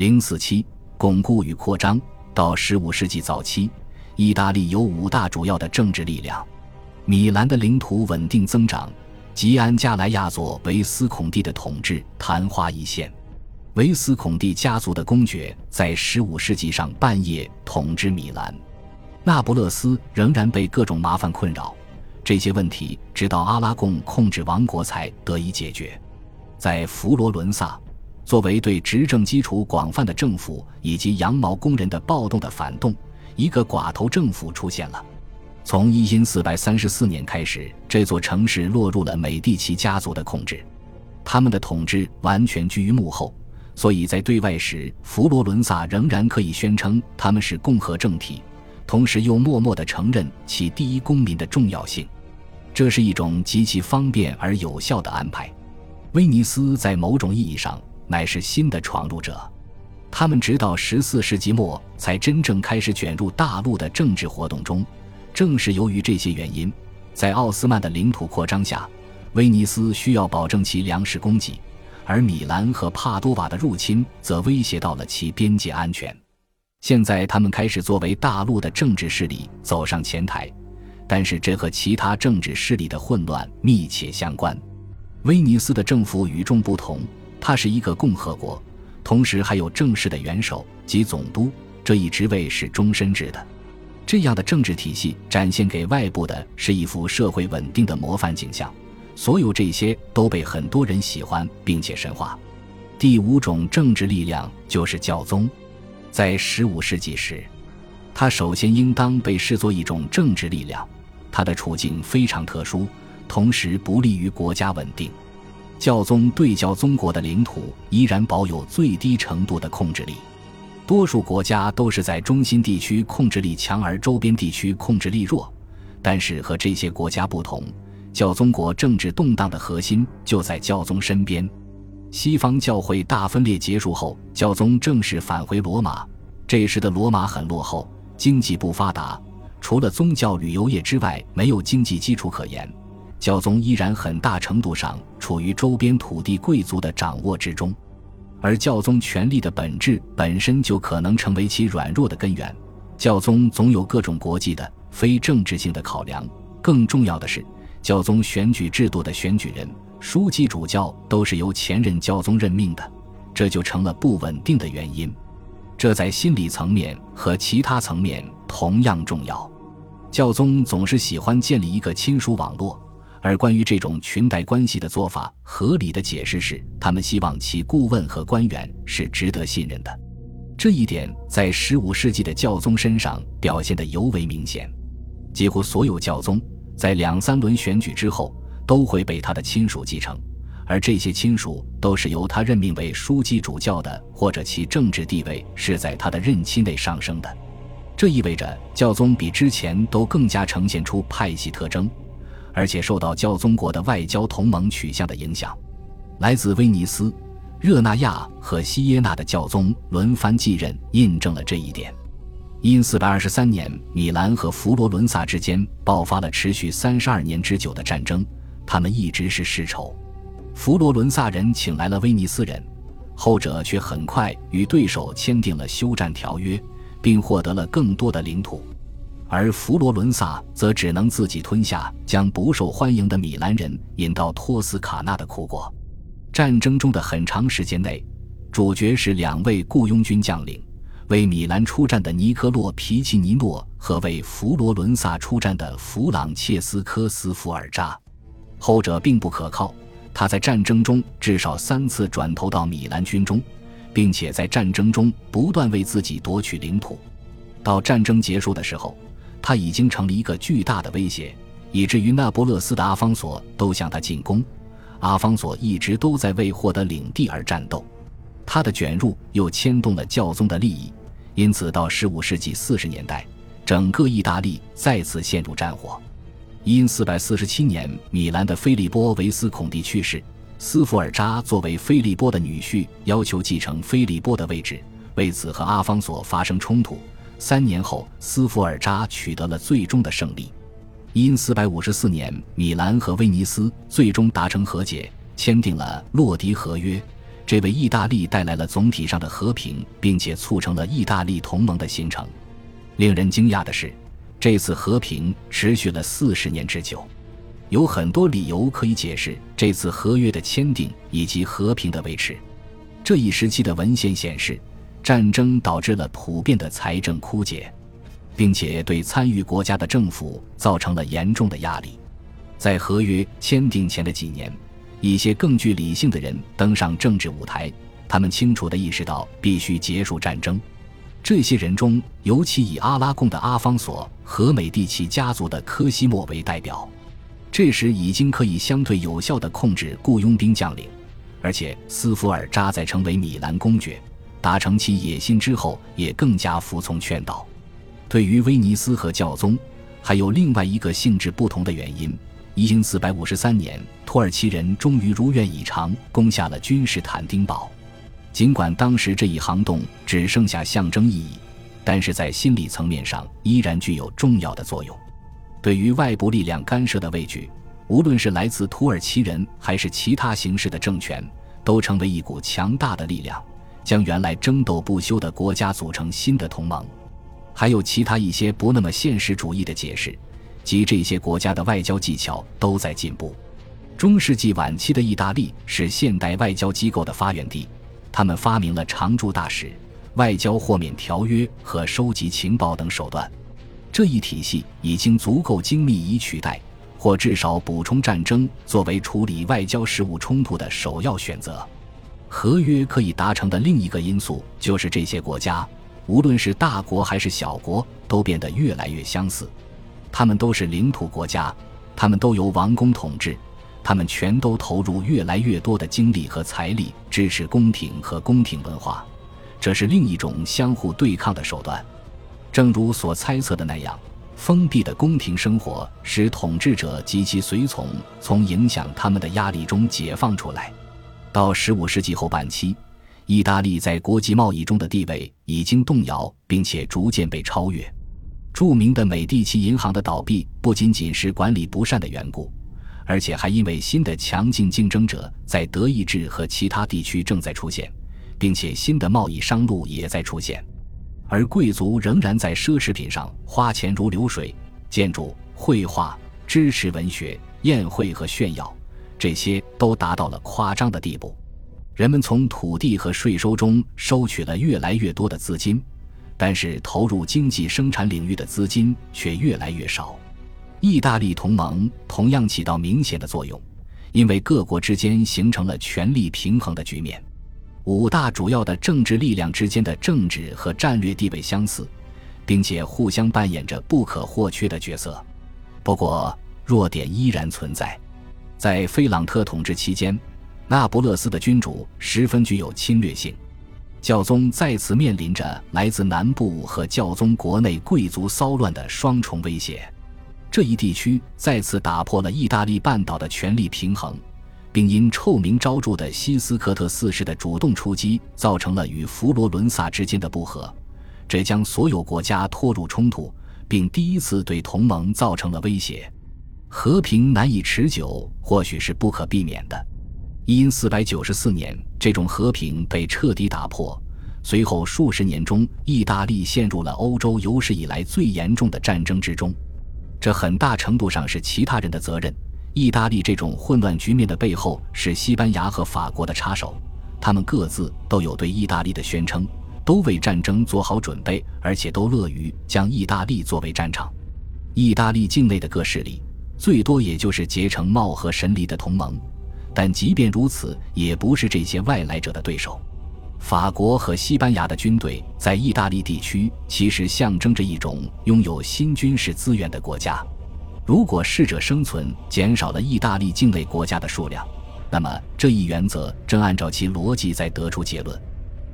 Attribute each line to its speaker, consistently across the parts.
Speaker 1: 零四七，巩固与扩张。到十五世纪早期，意大利有五大主要的政治力量。米兰的领土稳定增长，吉安加莱亚佐维斯孔蒂的统治昙花一现。维斯孔蒂家族的公爵在十五世纪上半叶统治米兰。那不勒斯仍然被各种麻烦困扰，这些问题直到阿拉贡控制王国才得以解决。在佛罗伦萨，作为对执政基础广泛的政府以及羊毛工人的暴动的反动，一个寡头政府出现了。从一因四百三四年开始，这座城市落入了美第奇家族的控制，他们的统治完全居于幕后，所以在对外时，佛罗伦萨仍然可以宣称他们是共和政体。同时又默默地承认其第一公民的重要性，这是一种极其方便而有效的安排。威尼斯在某种意义上乃是新的闯入者，他们直到十四世纪末才真正开始卷入大陆的政治活动中。正是由于这些原因，在奥斯曼的领土扩张下，威尼斯需要保证其粮食供给，而米兰和帕多瓦的入侵则威胁到了其边界安全。现在，他们开始作为大陆的政治势力走上前台，但是这和其他政治势力的混乱密切相关。威尼斯的政府与众不同，它是一个共和国，同时还有正式的元首及总督，这一职位是终身制的。这样的政治体系展现给外部的是一幅社会稳定的模范景象。所有这些都被很多人喜欢并且神化。第五种政治力量就是教宗。在十五世纪时，他首先应当被视作一种政治力量。他的处境非常特殊，同时不利于国家稳定。教宗对教宗国的领土依然保有最低程度的控制力。多数国家都是在中心地区控制力强，而周边地区控制力弱。但是和这些国家不同，教宗国政治动荡的核心就在教宗身边。西方教会大分裂结束后，教宗正式返回罗马。这时的罗马很落后，经济不发达，除了宗教旅游业之外，没有经济基础可言。教宗依然很大程度上处于周边土地贵族的掌握之中，而教宗权力的本质本身就可能成为其软弱的根源。教宗总有各种国际的非政治性的考量，更重要的是，教宗选举制度的选举人。书记主教都是由前任教宗任命的，这就成了不稳定的原因。这在心理层面和其他层面同样重要。教宗总是喜欢建立一个亲属网络，而关于这种裙带关系的做法，合理的解释是，他们希望其顾问和官员是值得信任的。这一点在15世纪的教宗身上表现得尤为明显。几乎所有教宗在两三轮选举之后。都会被他的亲属继承，而这些亲属都是由他任命为枢机主教的，或者其政治地位是在他的任期内上升的。这意味着教宗比之前都更加呈现出派系特征，而且受到教宗国的外交同盟取向的影响。来自威尼斯、热那亚和西耶纳的教宗轮番继任，印证了这一点。因四百二十三年，米兰和佛罗伦萨之间爆发了持续三十二年之久的战争。他们一直是世仇，佛罗伦萨人请来了威尼斯人，后者却很快与对手签订了休战条约，并获得了更多的领土，而佛罗伦萨则只能自己吞下将不受欢迎的米兰人引到托斯卡纳的苦果。战争中的很长时间内，主角是两位雇佣军将领：为米兰出战的尼科洛皮奇尼诺和为佛罗伦萨出战的弗朗切斯科斯福尔扎。后者并不可靠，他在战争中至少三次转投到米兰军中，并且在战争中不断为自己夺取领土。到战争结束的时候，他已经成了一个巨大的威胁，以至于那不勒斯的阿方索都向他进攻。阿方索一直都在为获得领地而战斗，他的卷入又牵动了教宗的利益，因此到15世纪40年代，整个意大利再次陷入战火。因四百四十七年，米兰的菲利波·维斯孔蒂去世，斯福尔扎作为菲利波的女婿，要求继承菲利波的位置，为此和阿方索发生冲突。三年后，斯福尔扎取得了最终的胜利。因四百五十四年，米兰和威尼斯最终达成和解，签订了洛迪合约。这为意大利带来了总体上的和平，并且促成了意大利同盟的形成。令人惊讶的是，这次和平持续了四十年之久。有很多理由可以解释这次合约的签订以及和平的维持。这一时期的文献显示，战争导致了普遍的财政枯竭，并且对参与国家的政府造成了严重的压力。在合约签订前的几年，一些更具理性的人登上政治舞台，他们清楚地意识到必须结束战争。这些人中，尤其以阿拉贡的阿方索和美第奇家族的科西莫为代表。这时已经可以相对有效地控制雇佣兵将领，而且斯福尔扎在成为米兰公爵、达成其野心之后，也更加服从劝导。对于威尼斯和教宗，还有另外一个性质不同的原因：一零四百五十三年，土耳其人终于如愿以偿攻下了君士坦丁堡。尽管当时这一行动只剩下象征意义，但是在心理层面上依然具有重要的作用。对于外部力量干涉的畏惧，无论是来自土耳其人还是其他形式的政权，都成为一股强大的力量，将原来争斗不休的国家组成新的同盟。还有其他一些不那么现实主义的解释，即这些国家的外交技巧都在进步。中世纪晚期的意大利是现代外交机构的发源地，他们发明了常驻大使、外交豁免条约和收集情报等手段。这一体系已经足够精密，以取代或至少补充战争作为处理外交事务冲突的首要选择。合约可以达成的另一个因素就是，这些国家，无论是大国还是小国，都变得越来越相似。他们都是领土国家，他们都由王公统治，他们全都投入越来越多的精力和财力支持宫廷和宫廷文化，这是另一种相互对抗的手段。正如所猜测的那样，封闭的宫廷生活使统治者及其随从从影响他们的压力中解放出来。到15世纪后半期，意大利在国际贸易中的地位已经动摇，并且逐渐被超越。著名的美第奇银行的倒闭不仅仅是管理不善的缘故，而且还因为新的强劲竞争者在德意志和其他地区正在出现，并且新的贸易商路也在出现。而贵族仍然在奢侈品上花钱如流水，建筑、绘画、支持文学、宴会和炫耀，这些都达到了夸张的地步。人们从土地和税收中收取了越来越多的资金，但是投入经济生产领域的资金却越来越少。意大利同盟同样起到明显的作用，因为各国之间形成了权力平衡的局面。五大主要的政治力量之间的政治和战略地位相似，并且互相扮演着不可或缺的角色。不过，弱点依然存在。在菲朗特统治期间，那不勒斯的君主十分具有侵略性，教宗再次面临着来自南部和教宗国内贵族骚乱的双重威胁。这一地区再次打破了意大利半岛的权力平衡。并因臭名昭著的西斯科特四世的主动出击，造成了与佛罗伦萨之间的不和，这将所有国家拖入冲突，并第一次对同盟造成了威胁。和平难以持久，或许是不可避免的。因四百九十四年，这种和平被彻底打破。随后数十年中，意大利陷入了欧洲有史以来最严重的战争之中，这很大程度上是其他人的责任。意大利这种混乱局面的背后是西班牙和法国的插手，他们各自都有对意大利的宣称，都为战争做好准备，而且都乐于将意大利作为战场。意大利境内的各势力最多也就是结成貌合神离的同盟，但即便如此，也不是这些外来者的对手。法国和西班牙的军队在意大利地区其实象征着一种拥有新军事资源的国家。如果适者生存减少了意大利境内国家的数量，那么这一原则正按照其逻辑在得出结论：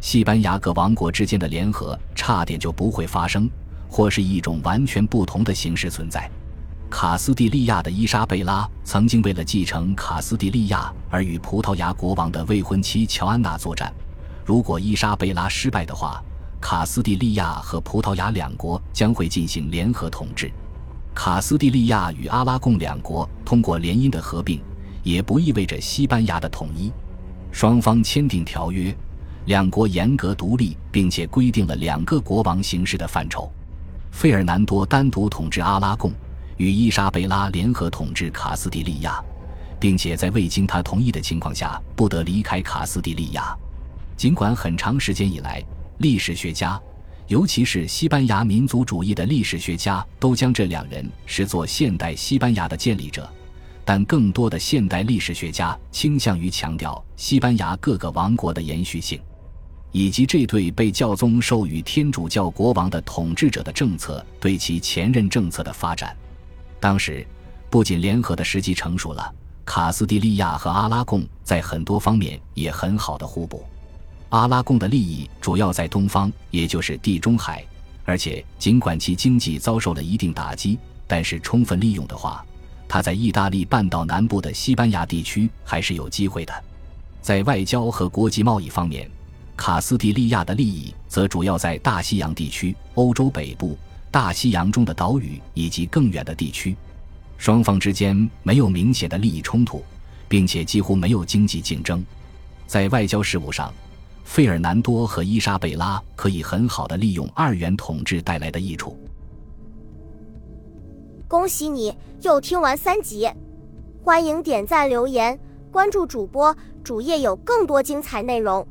Speaker 1: 西班牙各王国之间的联合差点就不会发生，或是一种完全不同的形式存在。卡斯蒂利亚的伊莎贝拉曾经为了继承卡斯蒂利亚而与葡萄牙国王的未婚妻乔安娜作战。如果伊莎贝拉失败的话，卡斯蒂利亚和葡萄牙两国将会进行联合统治。卡斯蒂利亚与阿拉贡两国通过联姻的合并，也不意味着西班牙的统一。双方签订条约，两国严格独立，并且规定了两个国王形式的范畴。费尔南多单独统治阿拉贡，与伊莎贝拉联合统治卡斯蒂利亚，并且在未经他同意的情况下不得离开卡斯蒂利亚。尽管很长时间以来，历史学家，尤其是西班牙民族主义的历史学家，都将这两人视作现代西班牙的建立者，但更多的现代历史学家倾向于强调西班牙各个王国的延续性。以及这对被教宗授予天主教国王的统治者的政策对其前任政策的发展，当时不仅联合的时机成熟了，卡斯蒂利亚和阿拉贡在很多方面也很好的互补。阿拉贡的利益主要在东方，也就是地中海，而且尽管其经济遭受了一定打击，但是充分利用的话，它在意大利半岛南部的西班牙地区还是有机会的。在外交和国际贸易方面。卡斯蒂利亚的利益则主要在大西洋地区、欧洲北部、大西洋中的岛屿以及更远的地区。双方之间没有明显的利益冲突，并且几乎没有经济竞争。在外交事务上，费尔南多和伊莎贝拉可以很好的利用二元统治带来的益处。
Speaker 2: 恭喜你又听完三集，欢迎点赞、留言、关注主播，主页有更多精彩内容。